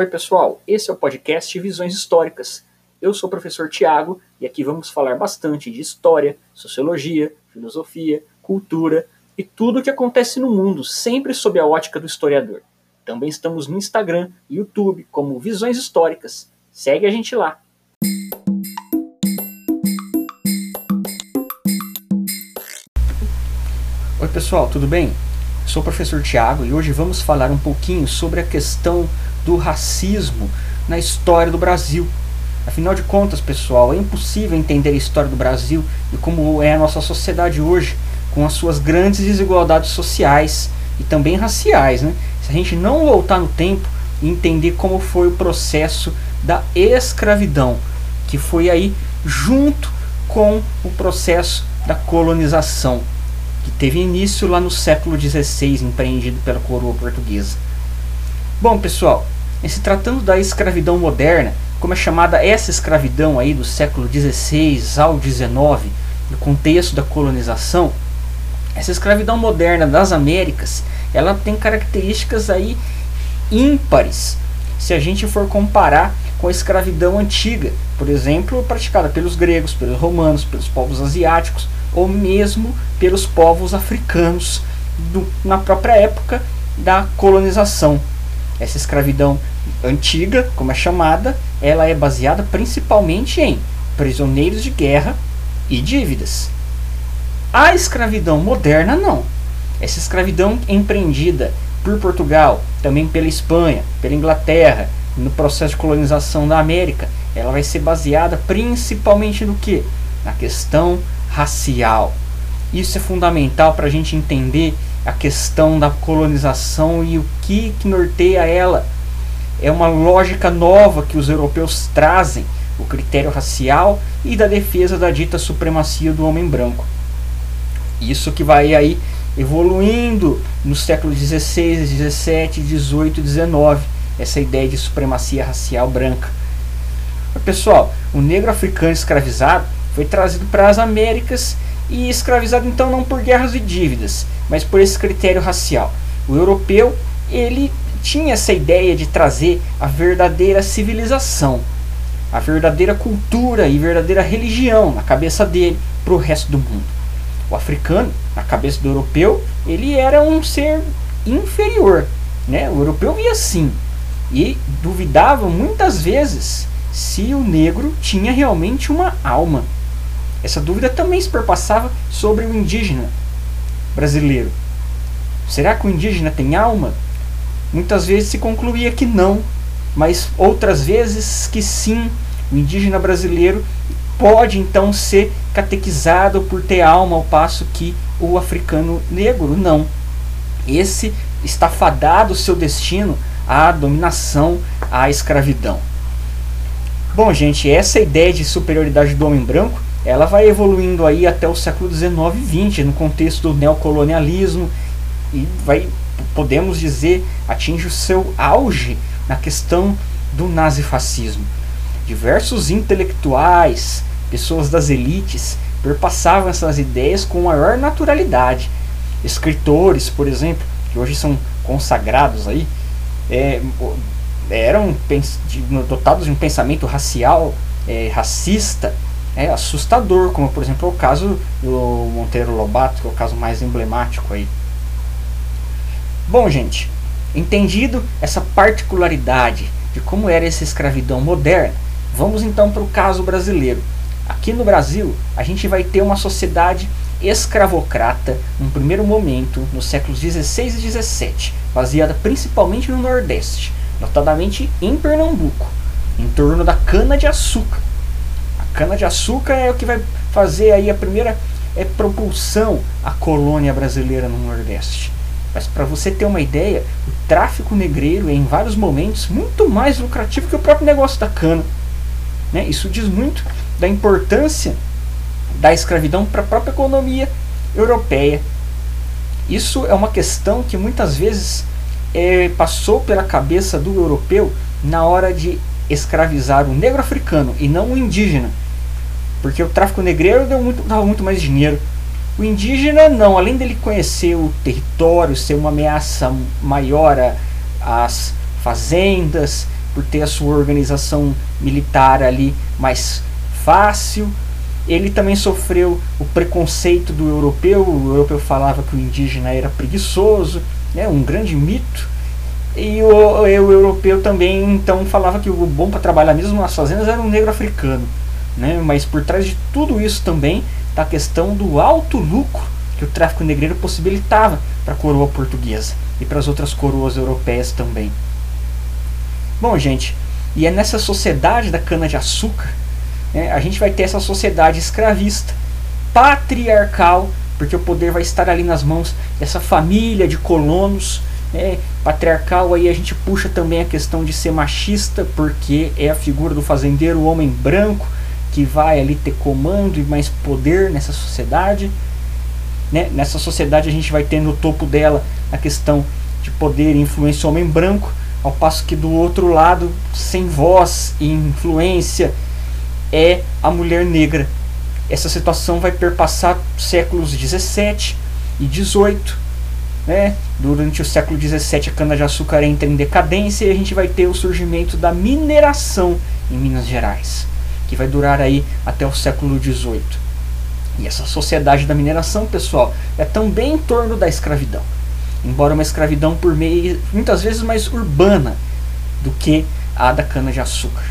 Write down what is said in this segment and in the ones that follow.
Oi, pessoal, esse é o podcast Visões Históricas. Eu sou o professor Tiago e aqui vamos falar bastante de história, sociologia, filosofia, cultura e tudo o que acontece no mundo, sempre sob a ótica do historiador. Também estamos no Instagram e YouTube como Visões Históricas. Segue a gente lá. Oi, pessoal, tudo bem? Sou o professor Tiago e hoje vamos falar um pouquinho sobre a questão do racismo na história do Brasil. Afinal de contas, pessoal, é impossível entender a história do Brasil e como é a nossa sociedade hoje, com as suas grandes desigualdades sociais e também raciais, né? Se a gente não voltar no tempo e entender como foi o processo da escravidão, que foi aí junto com o processo da colonização que teve início lá no século XVI, empreendido pela coroa portuguesa. Bom, pessoal, em se tratando da escravidão moderna, como é chamada essa escravidão aí do século XVI ao XIX, no contexto da colonização, essa escravidão moderna das Américas, ela tem características aí ímpares, se a gente for comparar com a escravidão antiga, por exemplo, praticada pelos gregos, pelos romanos, pelos povos asiáticos, ou mesmo pelos povos africanos do, na própria época da colonização. Essa escravidão antiga, como é chamada, ela é baseada principalmente em prisioneiros de guerra e dívidas. A escravidão moderna não. Essa escravidão empreendida por Portugal, também pela Espanha, pela Inglaterra, no processo de colonização da América, ela vai ser baseada principalmente no que? Na questão racial. Isso é fundamental para a gente entender a questão da colonização e o que, que norteia ela. É uma lógica nova que os europeus trazem, o critério racial e da defesa da dita supremacia do homem branco. Isso que vai aí evoluindo no século XVI, XVII, XVIII e XIX, essa ideia de supremacia racial branca. Pessoal, o negro africano escravizado foi trazido para as Américas e escravizado então não por guerras e dívidas, mas por esse critério racial. O europeu, ele tinha essa ideia de trazer a verdadeira civilização, a verdadeira cultura e verdadeira religião na cabeça dele para o resto do mundo. O africano, na cabeça do europeu, ele era um ser inferior, né? O europeu via assim e duvidava muitas vezes se o negro tinha realmente uma alma. Essa dúvida também se perpassava sobre o indígena brasileiro. Será que o indígena tem alma? Muitas vezes se concluía que não, mas outras vezes que sim. O indígena brasileiro pode então ser catequizado por ter alma, ao passo que o africano negro não. Esse está fadado seu destino à dominação, à escravidão. Bom, gente, essa ideia de superioridade do homem branco ela vai evoluindo aí até o século XIX e XX, no contexto do neocolonialismo, e vai, podemos dizer, atinge o seu auge na questão do nazifascismo. Diversos intelectuais, pessoas das elites, perpassavam essas ideias com maior naturalidade. Escritores, por exemplo, que hoje são consagrados aí, é, eram dotados de um pensamento racial, é, racista, é assustador, como por exemplo o caso do Monteiro Lobato, que é o caso mais emblemático aí. Bom, gente, entendido essa particularidade de como era essa escravidão moderna, vamos então para o caso brasileiro. Aqui no Brasil, a gente vai ter uma sociedade escravocrata num primeiro momento, nos séculos 16 e 17, baseada principalmente no Nordeste, notadamente em Pernambuco, em torno da cana-de-açúcar Cana-de-açúcar é o que vai fazer aí a primeira é, propulsão à colônia brasileira no Nordeste. Mas para você ter uma ideia, o tráfico negreiro é em vários momentos muito mais lucrativo que o próprio negócio da cana. Né? Isso diz muito da importância da escravidão para a própria economia europeia. Isso é uma questão que muitas vezes é, passou pela cabeça do europeu na hora de escravizar o negro africano e não o indígena. Porque o tráfico negreiro deu muito, dava muito mais dinheiro. O indígena não, além dele conhecer o território, ser uma ameaça maior às fazendas por ter a sua organização militar ali mais fácil. Ele também sofreu o preconceito do europeu. O europeu falava que o indígena era preguiçoso, né, um grande mito. E o, o, europeu também então falava que o bom para trabalhar mesmo nas fazendas era um negro africano. Né? Mas por trás de tudo isso também está a questão do alto lucro que o tráfico negreiro possibilitava para a coroa portuguesa e para as outras coroas europeias também. Bom, gente, e é nessa sociedade da cana-de-açúcar né, a gente vai ter essa sociedade escravista, patriarcal, porque o poder vai estar ali nas mãos dessa família de colonos. Né, patriarcal aí a gente puxa também a questão de ser machista, porque é a figura do fazendeiro, o homem branco, que vai ali ter comando e mais poder nessa sociedade. Né? Nessa sociedade a gente vai ter no topo dela a questão de poder e influência homem branco, ao passo que do outro lado, sem voz e influência, é a mulher negra. Essa situação vai perpassar séculos 17 e 18. Né? Durante o século 17 a cana-de-açúcar entra em decadência e a gente vai ter o surgimento da mineração em Minas Gerais que vai durar aí até o século XVIII. E essa sociedade da mineração, pessoal, é também em torno da escravidão. Embora uma escravidão por meio, muitas vezes mais urbana do que a da cana-de-açúcar.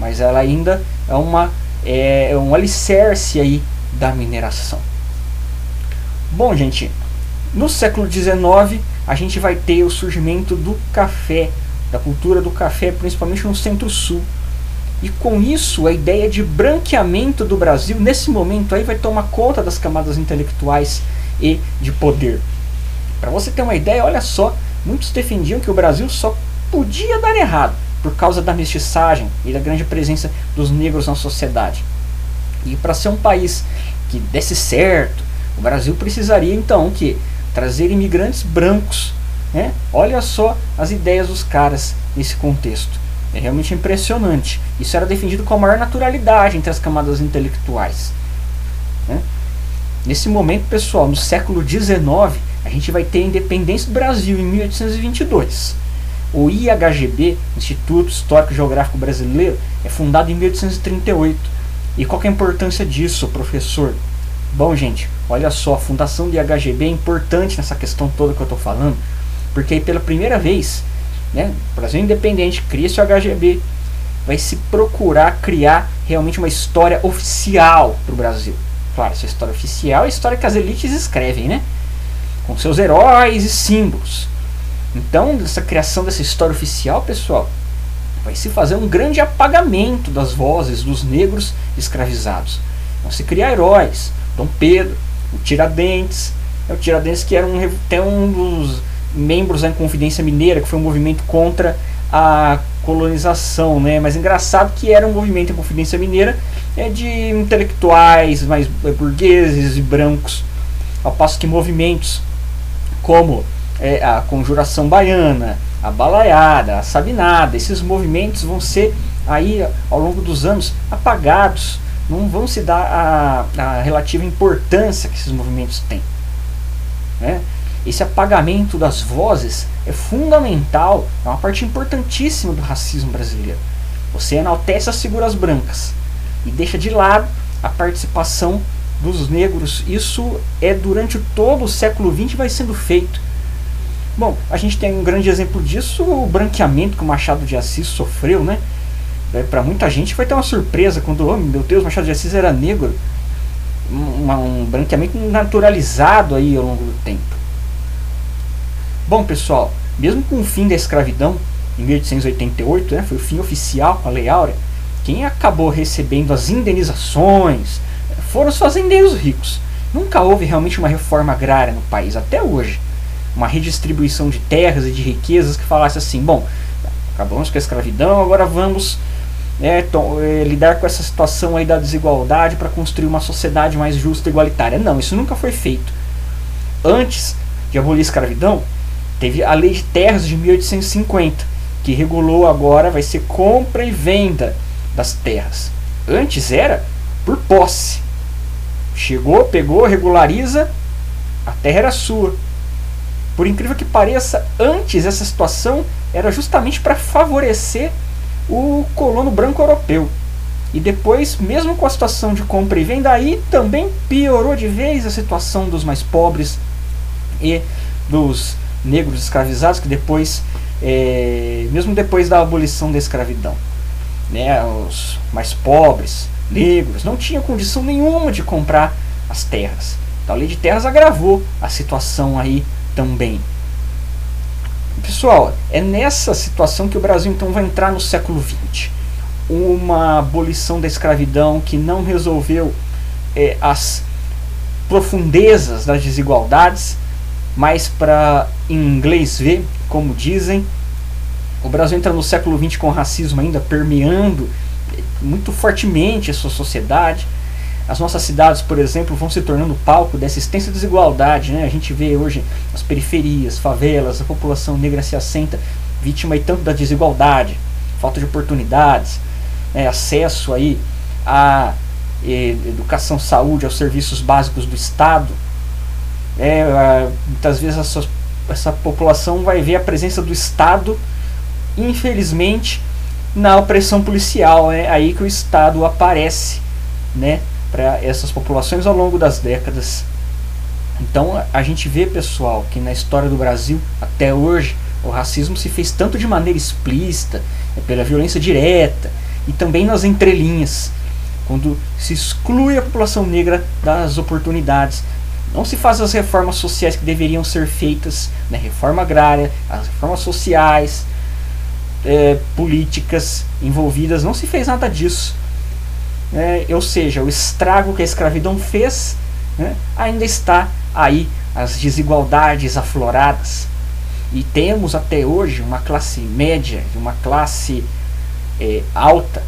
Mas ela ainda é, uma, é, é um alicerce aí da mineração. Bom, gente, no século XIX a gente vai ter o surgimento do café, da cultura do café, principalmente no centro-sul, e com isso, a ideia de branqueamento do Brasil, nesse momento aí, vai tomar conta das camadas intelectuais e de poder. Para você ter uma ideia, olha só, muitos defendiam que o Brasil só podia dar errado por causa da mestiçagem e da grande presença dos negros na sociedade. E para ser um país que desse certo, o Brasil precisaria então que trazer imigrantes brancos. Né? Olha só as ideias dos caras nesse contexto. É realmente impressionante. Isso era defendido com a maior naturalidade entre as camadas intelectuais. Né? Nesse momento, pessoal, no século XIX, a gente vai ter a independência do Brasil em 1822. O IHGB, Instituto Histórico Geográfico Brasileiro, é fundado em 1838. E qual é a importância disso, professor? Bom, gente, olha só, a fundação do IHGB é importante nessa questão toda que eu estou falando, porque aí pela primeira vez né? Brasil Independente cria-se o HGB, vai se procurar criar realmente uma história oficial para o Brasil. Claro, essa história oficial é a história que as elites escrevem, né? Com seus heróis e símbolos. Então, essa criação dessa história oficial, pessoal, vai se fazer um grande apagamento das vozes dos negros escravizados. Vão se criar heróis. Dom Pedro, o Tiradentes, é o Tiradentes que era um, até um dos membros da Confidência Mineira, que foi um movimento contra a colonização, né? Mas engraçado que era um movimento em Confidência Mineira é, de intelectuais mais burgueses e brancos, ao passo que movimentos como é, a Conjuração Baiana, a Balaiada, a Sabinada, esses movimentos vão ser aí ao longo dos anos apagados, não vão se dar a, a relativa importância que esses movimentos têm. Né? Esse apagamento das vozes é fundamental, é uma parte importantíssima do racismo brasileiro. Você enaltece as figuras brancas e deixa de lado a participação dos negros. Isso é durante todo o século XX vai sendo feito. Bom, a gente tem um grande exemplo disso, o branqueamento que o Machado de Assis sofreu, né? Para muita gente vai ter uma surpresa quando, oh, meu Deus, Machado de Assis era negro. Um, um branqueamento naturalizado aí ao longo do tempo. Bom, pessoal, mesmo com o fim da escravidão, em 1888, né, foi o fim oficial com a Lei Áurea, quem acabou recebendo as indenizações foram os fazendeiros ricos. Nunca houve realmente uma reforma agrária no país, até hoje. Uma redistribuição de terras e de riquezas que falasse assim: bom, acabamos com a escravidão, agora vamos é, é, lidar com essa situação aí da desigualdade para construir uma sociedade mais justa e igualitária. Não, isso nunca foi feito. Antes de abolir a escravidão, Teve a lei de terras de 1850, que regulou agora vai ser compra e venda das terras. Antes era por posse. Chegou, pegou, regulariza, a terra era sua. Por incrível que pareça, antes essa situação era justamente para favorecer o colono branco europeu. E depois, mesmo com a situação de compra e venda, aí também piorou de vez a situação dos mais pobres e dos negros escravizados, que depois, é, mesmo depois da abolição da escravidão, né, os mais pobres, negros, não tinham condição nenhuma de comprar as terras. Então a lei de terras agravou a situação aí também. Pessoal, é nessa situação que o Brasil então vai entrar no século XX. Uma abolição da escravidão que não resolveu é, as profundezas das desigualdades, mas para inglês ver, como dizem, o Brasil entra no século XX com racismo ainda permeando muito fortemente a sua sociedade. As nossas cidades, por exemplo, vão se tornando palco dessa extensa desigualdade. Né? A gente vê hoje as periferias, favelas, a população negra se assenta vítima e tanto da desigualdade, falta de oportunidades, né? acesso aí à educação, saúde, aos serviços básicos do Estado. É, muitas vezes essa, essa população vai ver a presença do Estado, infelizmente, na opressão policial. É aí que o Estado aparece, né? para essas populações ao longo das décadas. Então a gente vê, pessoal, que na história do Brasil, até hoje, o racismo se fez tanto de maneira explícita, é pela violência direta, e também nas entrelinhas, quando se exclui a população negra das oportunidades. Não se faz as reformas sociais que deveriam ser feitas, né? reforma agrária, as reformas sociais, é, políticas envolvidas, não se fez nada disso né, ou seja, o estrago que a escravidão fez, né, ainda está aí as desigualdades afloradas. E temos até hoje uma classe média e uma classe é, alta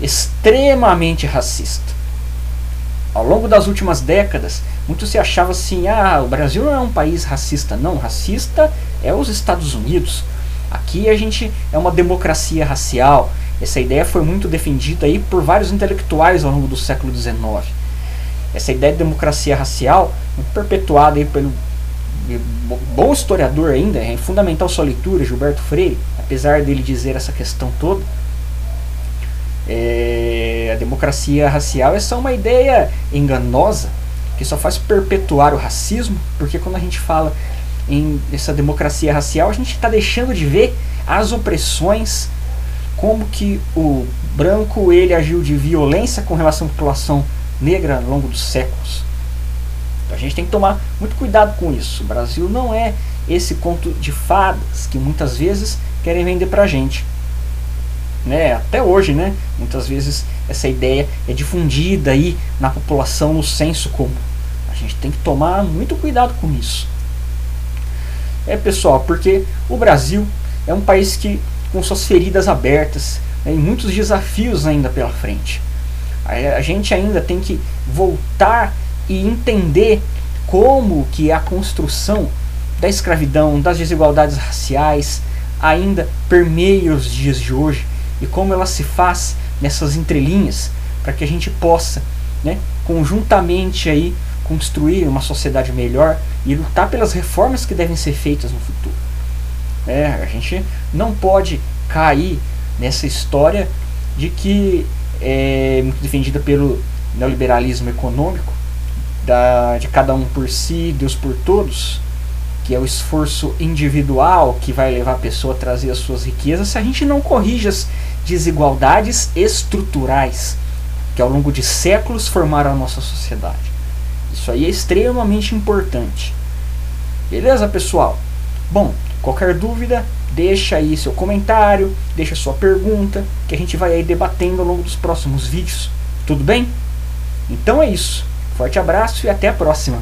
extremamente racista. Ao longo das últimas décadas, muito se achava assim: ah, o Brasil não é um país racista. Não, racista é os Estados Unidos. Aqui a gente é uma democracia racial, essa ideia foi muito defendida aí por vários intelectuais ao longo do século XIX. Essa ideia de democracia racial, perpetuada aí pelo bom historiador ainda, é fundamental sua leitura, Gilberto Freire, apesar dele dizer essa questão toda, é, democracia racial é só uma ideia enganosa que só faz perpetuar o racismo, porque quando a gente fala em essa democracia racial, a gente está deixando de ver as opressões como que o branco ele agiu de violência com relação à população negra ao longo dos séculos. Então a gente tem que tomar muito cuidado com isso. O Brasil não é esse conto de fadas que muitas vezes querem vender pra gente. Né? Até hoje, né? Muitas vezes essa ideia é difundida aí na população no senso comum. A gente tem que tomar muito cuidado com isso. É pessoal, porque o Brasil é um país que com suas feridas abertas né, e muitos desafios ainda pela frente. A, a gente ainda tem que voltar e entender como que a construção da escravidão, das desigualdades raciais ainda permeia os dias de hoje e como ela se faz nessas entrelinhas para que a gente possa, né, conjuntamente aí construir uma sociedade melhor e lutar pelas reformas que devem ser feitas no futuro. É, a gente não pode cair nessa história de que é muito defendida pelo neoliberalismo econômico, da, de cada um por si, Deus por todos, que é o esforço individual que vai levar a pessoa a trazer as suas riquezas, se a gente não corrige as desigualdades estruturais que ao longo de séculos formaram a nossa sociedade. Isso aí é extremamente importante. Beleza, pessoal? Bom, Qualquer dúvida, deixa aí seu comentário, deixa sua pergunta, que a gente vai aí debatendo ao longo dos próximos vídeos. Tudo bem? Então é isso. Forte abraço e até a próxima.